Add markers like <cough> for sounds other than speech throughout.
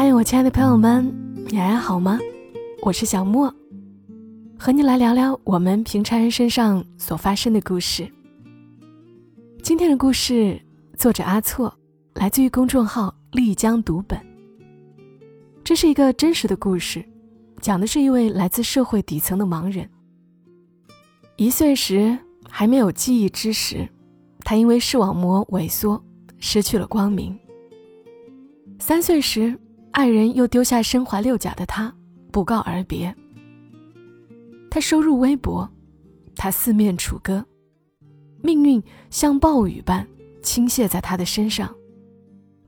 嗨，我亲爱的朋友们，你还好吗？我是小莫，和你来聊聊我们平常人身上所发生的故事。今天的故事作者阿措，来自于公众号丽江读本。这是一个真实的故事，讲的是一位来自社会底层的盲人。一岁时还没有记忆之时，他因为视网膜萎缩失去了光明。三岁时。爱人又丢下身怀六甲的他，不告而别。他收入微薄，他四面楚歌，命运像暴雨般倾泻在他的身上，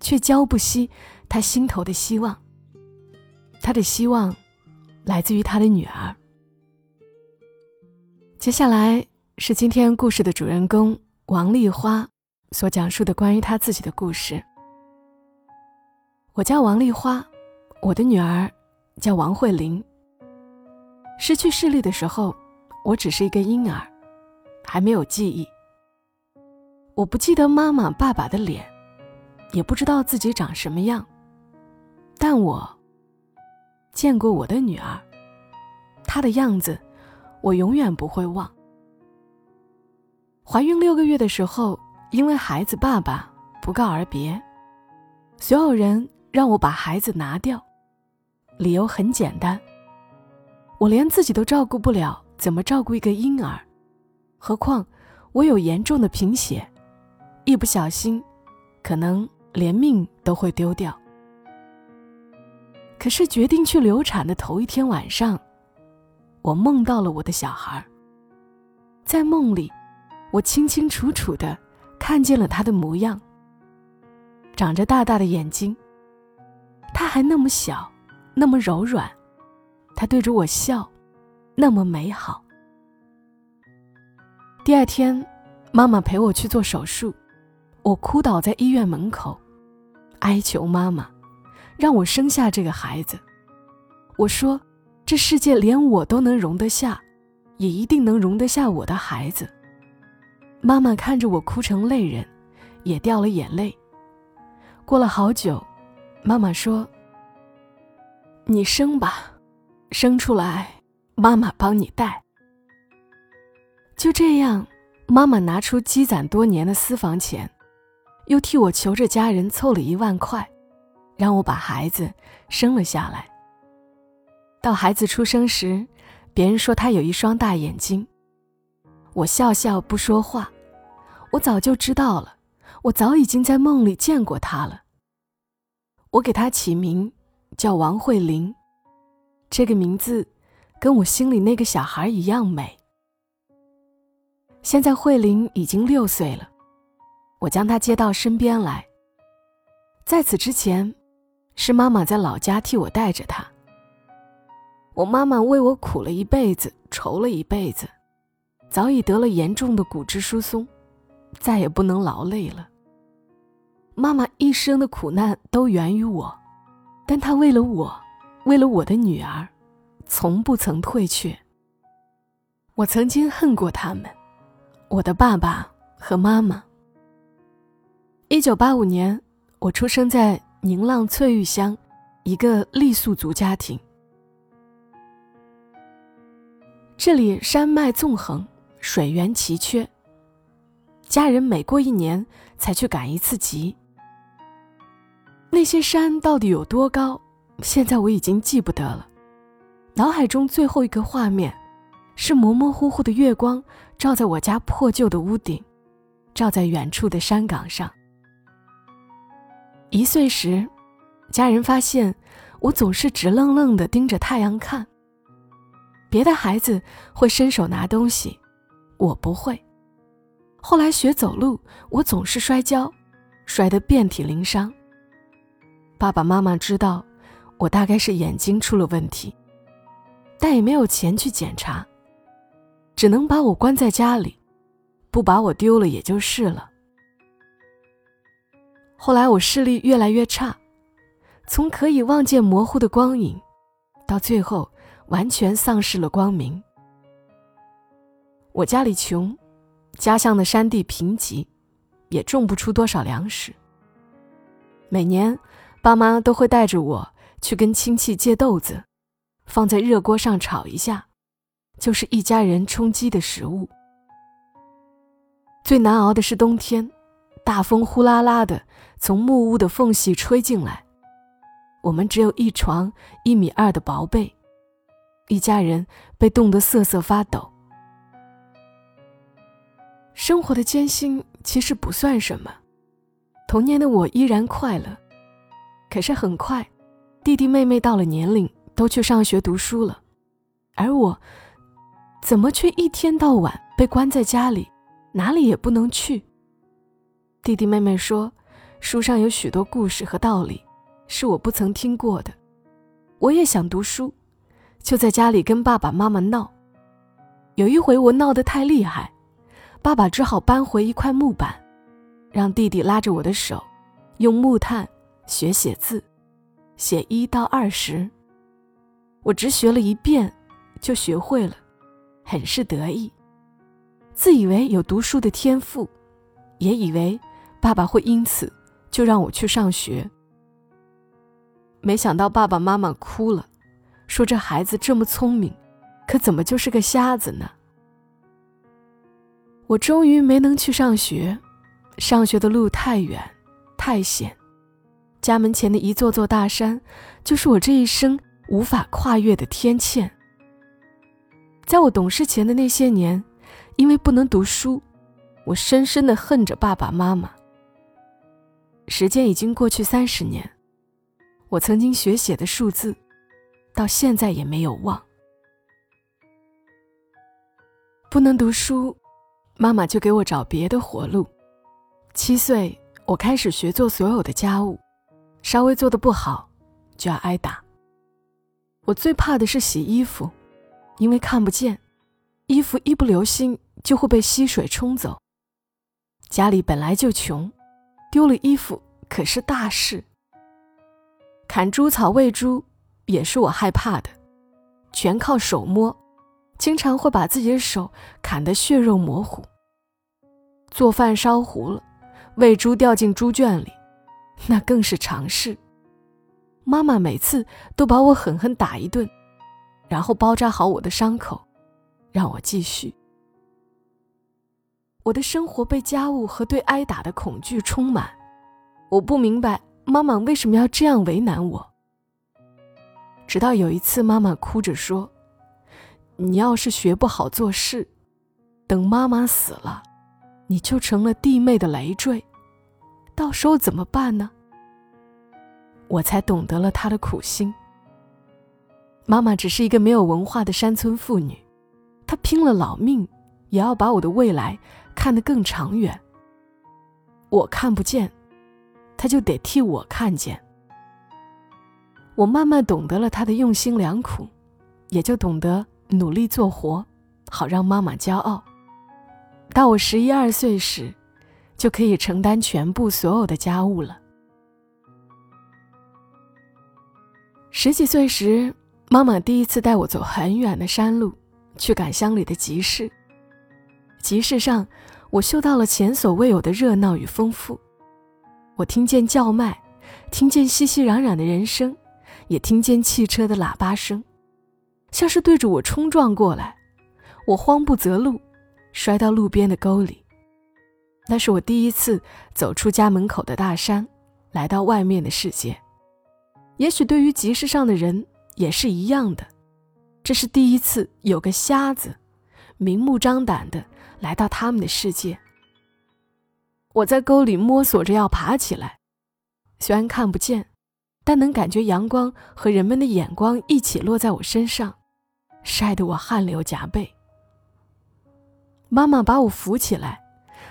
却浇不熄他心头的希望。他的希望来自于他的女儿。接下来是今天故事的主人公王丽花所讲述的关于她自己的故事。我叫王丽花，我的女儿叫王慧玲。失去视力的时候，我只是一个婴儿，还没有记忆。我不记得妈妈、爸爸的脸，也不知道自己长什么样，但我见过我的女儿，她的样子，我永远不会忘。怀孕六个月的时候，因为孩子爸爸不告而别，所有人。让我把孩子拿掉，理由很简单。我连自己都照顾不了，怎么照顾一个婴儿？何况我有严重的贫血，一不小心，可能连命都会丢掉。可是决定去流产的头一天晚上，我梦到了我的小孩。在梦里，我清清楚楚的看见了他的模样，长着大大的眼睛。他还那么小，那么柔软，他对着我笑，那么美好。第二天，妈妈陪我去做手术，我哭倒在医院门口，哀求妈妈，让我生下这个孩子。我说，这世界连我都能容得下，也一定能容得下我的孩子。妈妈看着我哭成泪人，也掉了眼泪。过了好久。妈妈说：“你生吧，生出来，妈妈帮你带。”就这样，妈妈拿出积攒多年的私房钱，又替我求着家人凑了一万块，让我把孩子生了下来。到孩子出生时，别人说他有一双大眼睛，我笑笑不说话。我早就知道了，我早已经在梦里见过他了。我给他起名叫王慧玲，这个名字跟我心里那个小孩一样美。现在慧玲已经六岁了，我将她接到身边来。在此之前，是妈妈在老家替我带着她。我妈妈为我苦了一辈子，愁了一辈子，早已得了严重的骨质疏松，再也不能劳累了。妈妈一生的苦难都源于我，但她为了我，为了我的女儿，从不曾退却。我曾经恨过他们，我的爸爸和妈妈。一九八五年，我出生在宁浪翠玉乡，一个傈僳族家庭。这里山脉纵横，水源奇缺，家人每过一年才去赶一次集。那些山到底有多高？现在我已经记不得了。脑海中最后一个画面，是模模糊糊的月光照在我家破旧的屋顶，照在远处的山岗上。一岁时，家人发现我总是直愣愣地盯着太阳看。别的孩子会伸手拿东西，我不会。后来学走路，我总是摔跤，摔得遍体鳞伤。爸爸妈妈知道，我大概是眼睛出了问题，但也没有钱去检查，只能把我关在家里，不把我丢了也就是了。后来我视力越来越差，从可以望见模糊的光影，到最后完全丧失了光明。我家里穷，家乡的山地贫瘠，也种不出多少粮食。每年。爸妈都会带着我去跟亲戚借豆子，放在热锅上炒一下，就是一家人充饥的食物。最难熬的是冬天，大风呼啦啦的从木屋的缝隙吹进来，我们只有一床一米二的薄被，一家人被冻得瑟瑟发抖。生活的艰辛其实不算什么，童年的我依然快乐。可是很快，弟弟妹妹到了年龄，都去上学读书了，而我，怎么却一天到晚被关在家里？哪里也不能去。弟弟妹妹说，书上有许多故事和道理，是我不曾听过的。我也想读书，就在家里跟爸爸妈妈闹。有一回我闹得太厉害，爸爸只好搬回一块木板，让弟弟拉着我的手，用木炭学写字，写一到二十。我只学了一遍，就学会了，很是得意。自以为有读书的天赋，也以为爸爸会因此就让我去上学。没想到爸爸妈妈哭了，说这孩子这么聪明，可怎么就是个瞎子呢？我终于没能去上学，上学的路太远太险，家门前的一座座大山，就是我这一生无法跨越的天堑。在我懂事前的那些年。因为不能读书，我深深的恨着爸爸妈妈。时间已经过去三十年，我曾经学写的数字，到现在也没有忘。不能读书，妈妈就给我找别的活路。七岁，我开始学做所有的家务，稍微做的不好，就要挨打。我最怕的是洗衣服，因为看不见，衣服一不留心。就会被溪水冲走。家里本来就穷，丢了衣服可是大事。砍猪草喂猪也是我害怕的，全靠手摸，经常会把自己的手砍得血肉模糊。做饭烧糊了，喂猪掉进猪圈里，那更是常事。妈妈每次都把我狠狠打一顿，然后包扎好我的伤口，让我继续。我的生活被家务和对挨打的恐惧充满，我不明白妈妈为什么要这样为难我。直到有一次，妈妈哭着说：“你要是学不好做事，等妈妈死了，你就成了弟妹的累赘，到时候怎么办呢？”我才懂得了他的苦心。妈妈只是一个没有文化的山村妇女，她拼了老命也要把我的未来。看得更长远。我看不见，她就得替我看见。我慢慢懂得了他的用心良苦，也就懂得努力做活，好让妈妈骄傲。到我十一二岁时，就可以承担全部所有的家务了。十几岁时，妈妈第一次带我走很远的山路，去赶乡里的集市。集市上，我嗅到了前所未有的热闹与丰富。我听见叫卖，听见熙熙攘攘的人声，也听见汽车的喇叭声，像是对着我冲撞过来。我慌不择路，摔到路边的沟里。那是我第一次走出家门口的大山，来到外面的世界。也许对于集市上的人也是一样的，这是第一次有个瞎子，明目张胆的。来到他们的世界，我在沟里摸索着要爬起来，虽然看不见，但能感觉阳光和人们的眼光一起落在我身上，晒得我汗流浃背。妈妈把我扶起来，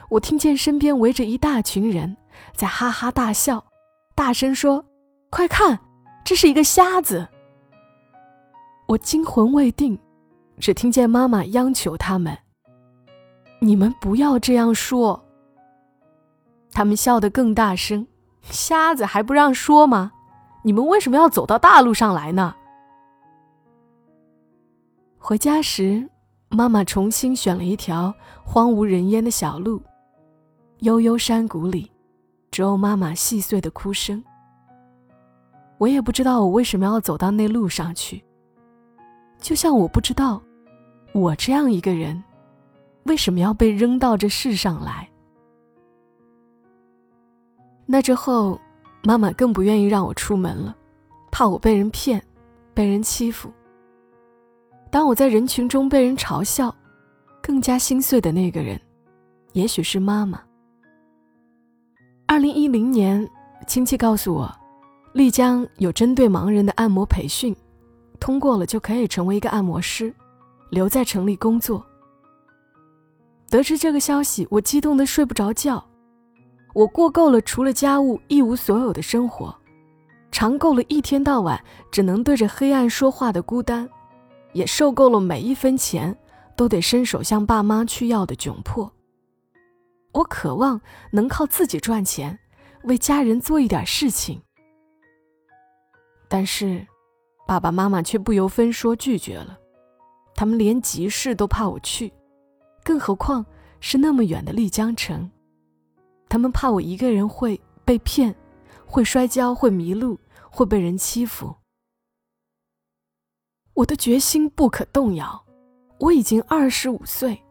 我听见身边围着一大群人在哈哈大笑，大声说：“快看，这是一个瞎子！”我惊魂未定，只听见妈妈央求他们。你们不要这样说。他们笑得更大声，瞎子还不让说吗？你们为什么要走到大路上来呢？回家时，妈妈重新选了一条荒无人烟的小路，悠悠山谷里，只有妈妈细碎的哭声。我也不知道我为什么要走到那路上去。就像我不知道，我这样一个人，为什么要被扔到这世上来。那之后，妈妈更不愿意让我出门了，怕我被人骗，被人欺负。当我在人群中被人嘲笑，更加心碎的那个人，也许是妈妈。二零一零年，亲戚告诉我，丽江有针对盲人的按摩培训。通过了就可以成为一个按摩师，留在城里工作。得知这个消息，我激动的睡不着觉。我过够了除了家务一无所有的生活，尝够了一天到晚只能对着黑暗说话的孤单，也受够了每一分钱都得伸手向爸妈去要的窘迫。我渴望能靠自己赚钱，为家人做一点事情。但是。爸爸妈妈却不由分说拒绝了，他们连集市都怕我去，更何况是那么远的丽江城。他们怕我一个人会被骗，会摔跤，会迷路，会被人欺负。我的决心不可动摇，我已经二十五岁，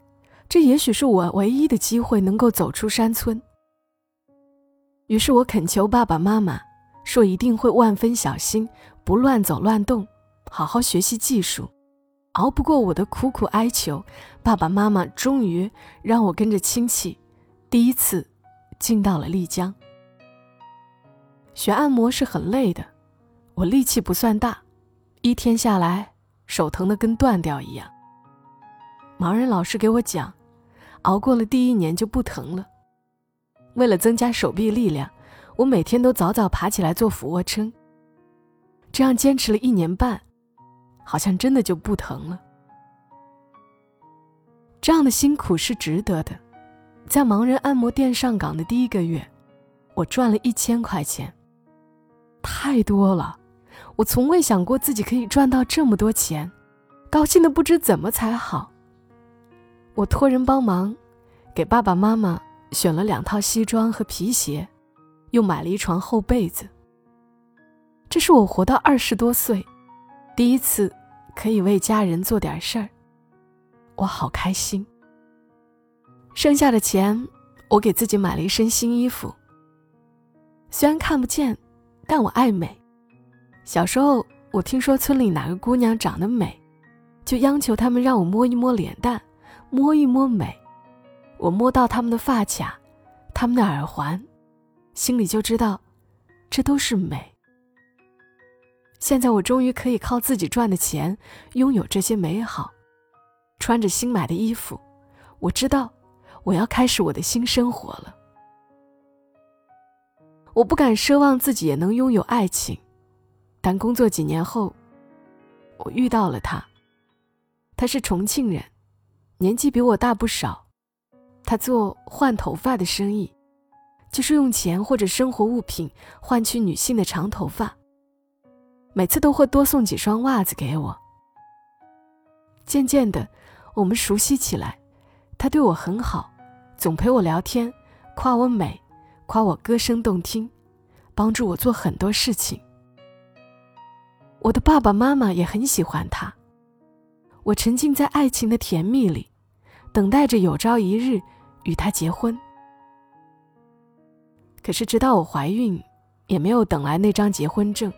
这也许是我唯一的机会，能够走出山村。于是我恳求爸爸妈妈。说一定会万分小心，不乱走乱动，好好学习技术。熬不过我的苦苦哀求，爸爸妈妈终于让我跟着亲戚，第一次进到了丽江。学按摩是很累的，我力气不算大，一天下来手疼的跟断掉一样。盲人老师给我讲，熬过了第一年就不疼了。为了增加手臂力量。我每天都早早爬起来做俯卧撑，这样坚持了一年半，好像真的就不疼了。这样的辛苦是值得的。在盲人按摩店上岗的第一个月，我赚了一千块钱，太多了，我从未想过自己可以赚到这么多钱，高兴的不知怎么才好。我托人帮忙，给爸爸妈妈选了两套西装和皮鞋。又买了一床厚被子。这是我活到二十多岁，第一次可以为家人做点事儿，我好开心。剩下的钱，我给自己买了一身新衣服。虽然看不见，但我爱美。小时候，我听说村里哪个姑娘长得美，就央求他们让我摸一摸脸蛋，摸一摸美。我摸到他们的发卡，他们的耳环。心里就知道，这都是美。现在我终于可以靠自己赚的钱拥有这些美好，穿着新买的衣服，我知道我要开始我的新生活了。我不敢奢望自己也能拥有爱情，但工作几年后，我遇到了他。他是重庆人，年纪比我大不少，他做换头发的生意。就是用钱或者生活物品换取女性的长头发，每次都会多送几双袜子给我。渐渐的，我们熟悉起来，他对我很好，总陪我聊天，夸我美，夸我歌声动听，帮助我做很多事情。我的爸爸妈妈也很喜欢他，我沉浸在爱情的甜蜜里，等待着有朝一日与他结婚。可是，直到我怀孕，也没有等来那张结婚证，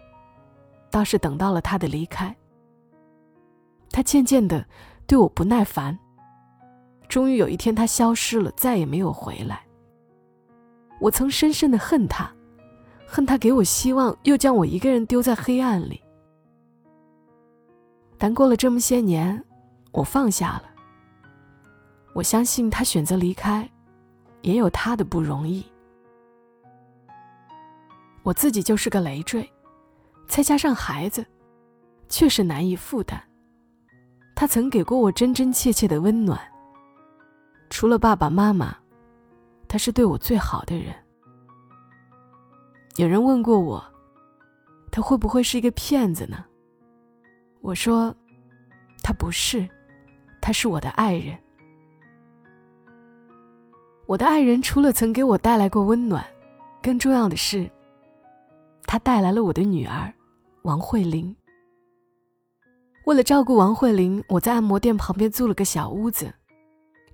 倒是等到了他的离开。他渐渐的对我不耐烦，终于有一天他消失了，再也没有回来。我曾深深的恨他，恨他给我希望，又将我一个人丢在黑暗里。但过了这么些年，我放下了。我相信他选择离开，也有他的不容易。我自己就是个累赘，再加上孩子，确实难以负担。他曾给过我真真切切的温暖。除了爸爸妈妈，他是对我最好的人。有人问过我，他会不会是一个骗子呢？我说，他不是，他是我的爱人。我的爱人除了曾给我带来过温暖，更重要的是。他带来了我的女儿，王慧玲。为了照顾王慧玲，我在按摩店旁边租了个小屋子，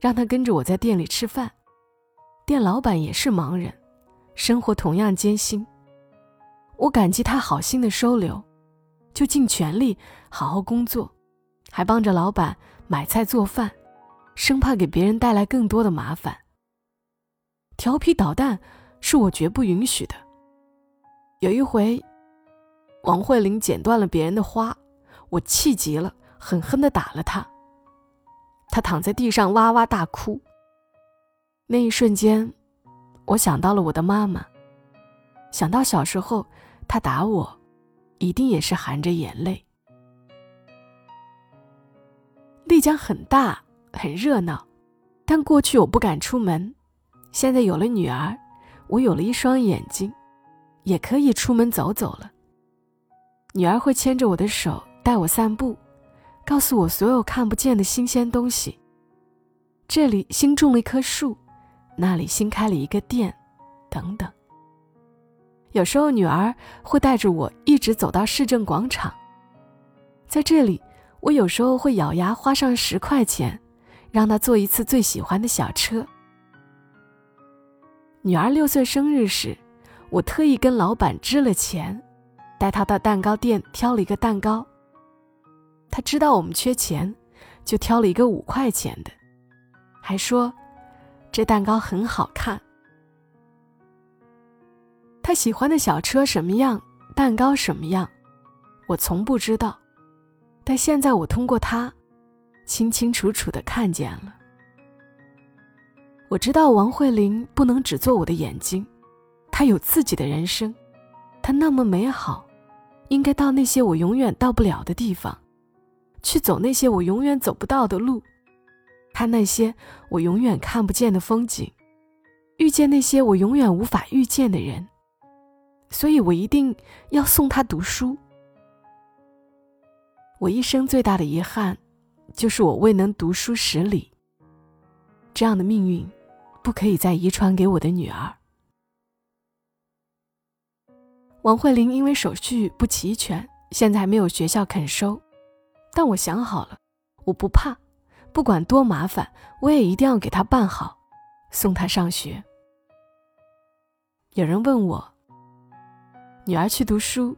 让她跟着我在店里吃饭。店老板也是盲人，生活同样艰辛。我感激他好心的收留，就尽全力好好工作，还帮着老板买菜做饭，生怕给别人带来更多的麻烦。调皮捣蛋是我绝不允许的。有一回，王慧玲剪断了别人的花。我气极了，狠狠地打了她。她躺在地上哇哇大哭。那一瞬间，我想到了我的妈妈，想到小时候她打我，一定也是含着眼泪。丽江很大，很热闹，但过去我不敢出门。现在有了女儿，我有了一双眼睛，也可以出门走走了。女儿会牵着我的手。带我散步，告诉我所有看不见的新鲜东西。这里新种了一棵树，那里新开了一个店，等等。有时候女儿会带着我一直走到市政广场，在这里，我有时候会咬牙花上十块钱，让她坐一次最喜欢的小车。女儿六岁生日时，我特意跟老板支了钱，带她到蛋糕店挑了一个蛋糕。他知道我们缺钱，就挑了一个五块钱的，还说这蛋糕很好看。他喜欢的小车什么样，蛋糕什么样，我从不知道，但现在我通过他，清清楚楚的看见了。我知道王慧玲不能只做我的眼睛，她有自己的人生，她那么美好，应该到那些我永远到不了的地方。去走那些我永远走不到的路，看那些我永远看不见的风景，遇见那些我永远无法遇见的人。所以我一定要送他读书。我一生最大的遗憾，就是我未能读书十里。这样的命运，不可以再遗传给我的女儿。王慧玲因为手续不齐全，现在还没有学校肯收。但我想好了，我不怕，不管多麻烦，我也一定要给她办好，送她上学。有人问我，女儿去读书，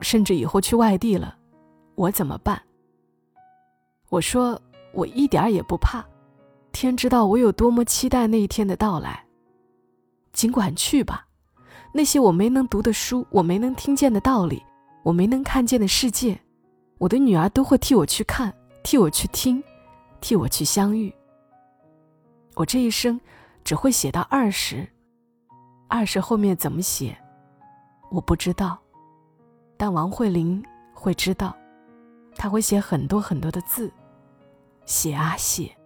甚至以后去外地了，我怎么办？我说我一点儿也不怕，天知道我有多么期待那一天的到来。尽管去吧，那些我没能读的书，我没能听见的道理，我没能看见的世界。我的女儿都会替我去看，替我去听，替我去相遇。我这一生只会写到二十，二十后面怎么写，我不知道。但王慧玲会知道，她会写很多很多的字，写啊写，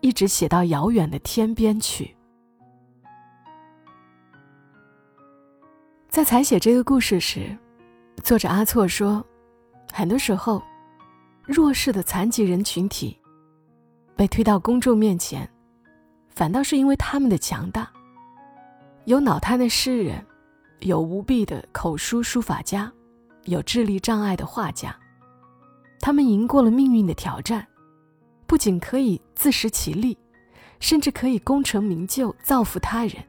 一直写到遥远的天边去。在采写这个故事时，作者阿措说。很多时候，弱势的残疾人群体被推到公众面前，反倒是因为他们的强大。有脑瘫的诗人，有无臂的口书书法家，有智力障碍的画家，他们赢过了命运的挑战，不仅可以自食其力，甚至可以功成名就，造福他人，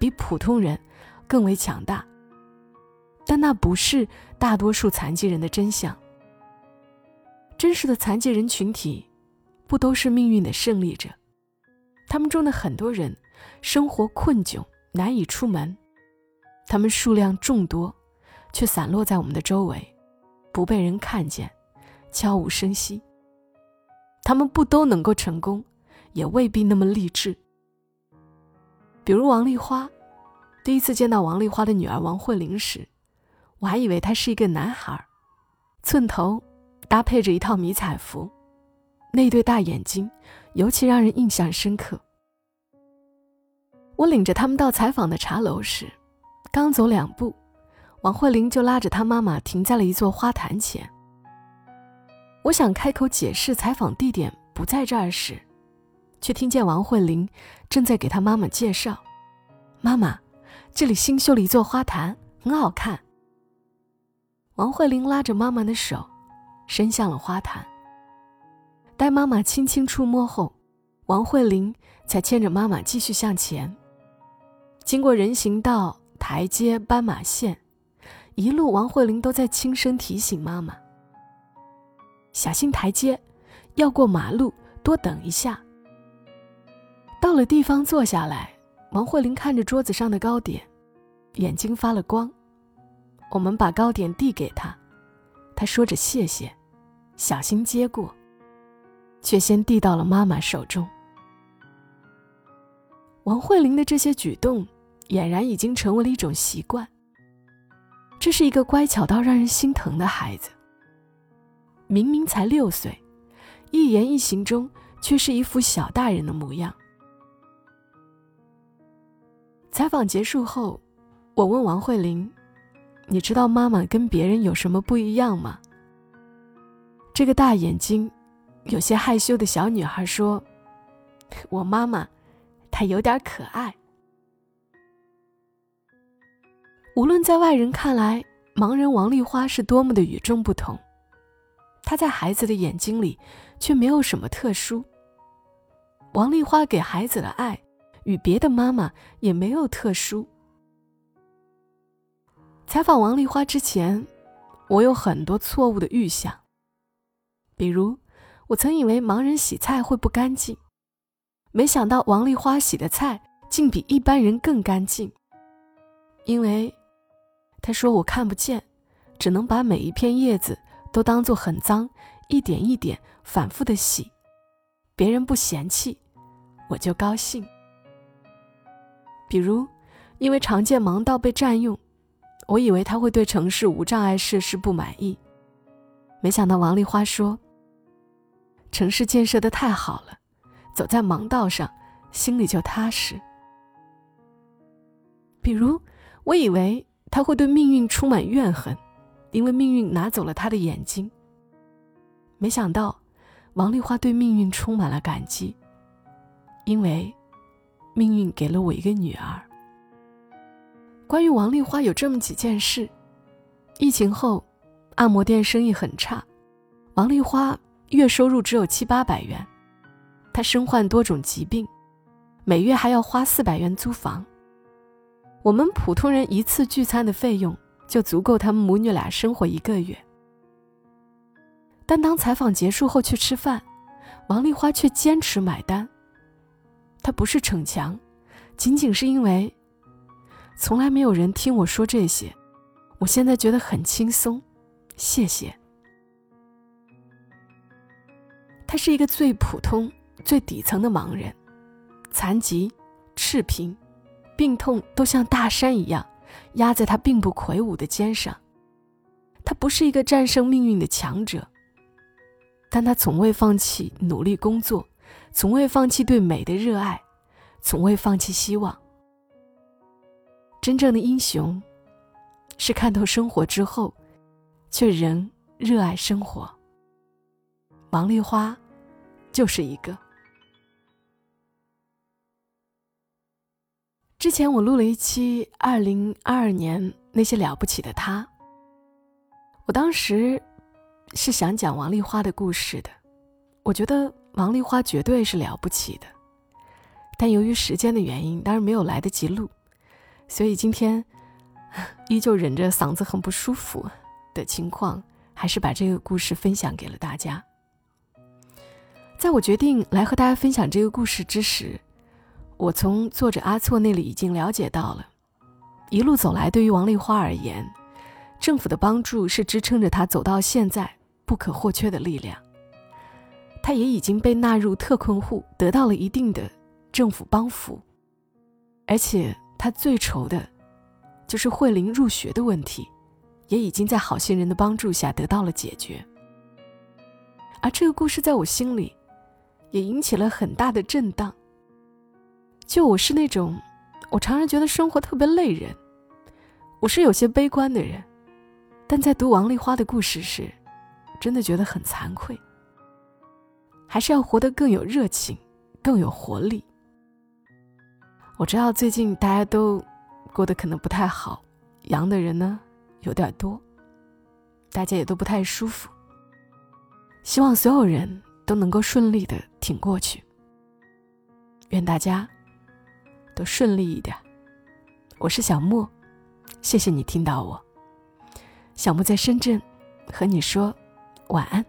比普通人更为强大。但那不是大多数残疾人的真相。真实的残疾人群体，不都是命运的胜利者？他们中的很多人生活困窘，难以出门；他们数量众多，却散落在我们的周围，不被人看见，悄无声息。他们不都能够成功，也未必那么励志。比如王丽花，第一次见到王丽花的女儿王慧玲时。我还以为他是一个男孩，寸头，搭配着一套迷彩服，那对大眼睛尤其让人印象深刻。我领着他们到采访的茶楼时，刚走两步，王慧玲就拉着她妈妈停在了一座花坛前。我想开口解释采访地点不在这儿时，却听见王慧玲正在给她妈妈介绍：“妈妈，这里新修了一座花坛，很好看。”王慧玲拉着妈妈的手，伸向了花坛。待妈妈轻轻触摸后，王慧玲才牵着妈妈继续向前。经过人行道、台阶、斑马线，一路王慧玲都在轻声提醒妈妈：“小心台阶，要过马路，多等一下。”到了地方坐下来，王慧玲看着桌子上的糕点，眼睛发了光。我们把糕点递给她，她说着谢谢，小心接过。却先递到了妈妈手中。王慧玲的这些举动，俨然已经成为了一种习惯。这是一个乖巧到让人心疼的孩子。明明才六岁，一言一行中却是一副小大人的模样。采访结束后，我问王慧玲：“你知道妈妈跟别人有什么不一样吗？”这个大眼睛。有些害羞的小女孩说：“我妈妈，她有点可爱。无论在外人看来，盲人王丽花是多么的与众不同，她在孩子的眼睛里却没有什么特殊。王丽花给孩子的爱，与别的妈妈也没有特殊。采访王丽花之前，我有很多错误的预想，比如。”我曾以为盲人洗菜会不干净，没想到王丽花洗的菜竟比一般人更干净。因为，他说我看不见，只能把每一片叶子都当做很脏，一点一点反复的洗，别人不嫌弃，我就高兴。比如，因为常见盲道被占用，我以为他会对城市无障碍设施不满意，没想到王丽花说。城市建设的太好了，走在盲道上，心里就踏实。比如，我以为他会对命运充满怨恨，因为命运拿走了他的眼睛。没想到，王丽花对命运充满了感激，因为命运给了我一个女儿。关于王丽花有这么几件事：疫情后，按摩店生意很差，王丽花。月收入只有七八百元，她身患多种疾病，每月还要花四百元租房。我们普通人一次聚餐的费用就足够他们母女俩生活一个月。但当采访结束后去吃饭，王丽花却坚持买单。她不是逞强，仅仅是因为从来没有人听我说这些，我现在觉得很轻松。谢谢。他是一个最普通、最底层的盲人，残疾、赤贫、病痛都像大山一样压在他并不魁梧的肩上。他不是一个战胜命运的强者，但他从未放弃努力工作，从未放弃对美的热爱，从未放弃希望。真正的英雄，是看透生活之后，却仍热爱生活。王丽花。就是一个。之前我录了一期二零二二年那些了不起的他，我当时是想讲王丽花的故事的。我觉得王丽花绝对是了不起的，但由于时间的原因，当然没有来得及录，所以今天 <laughs> 依旧忍着嗓子很不舒服的情况，还是把这个故事分享给了大家。在我决定来和大家分享这个故事之时，我从作者阿措那里已经了解到了，一路走来，对于王丽花而言，政府的帮助是支撑着她走到现在不可或缺的力量。她也已经被纳入特困户，得到了一定的政府帮扶，而且她最愁的，就是慧玲入学的问题，也已经在好心人的帮助下得到了解决。而这个故事在我心里。也引起了很大的震荡。就我是那种，我常常觉得生活特别累人，我是有些悲观的人，但在读王丽花的故事时，真的觉得很惭愧。还是要活得更有热情，更有活力。我知道最近大家都过得可能不太好，阳的人呢有点多，大家也都不太舒服。希望所有人都能够顺利的挺过去。愿大家都顺利一点。我是小莫，谢谢你听到我。小莫在深圳，和你说晚安。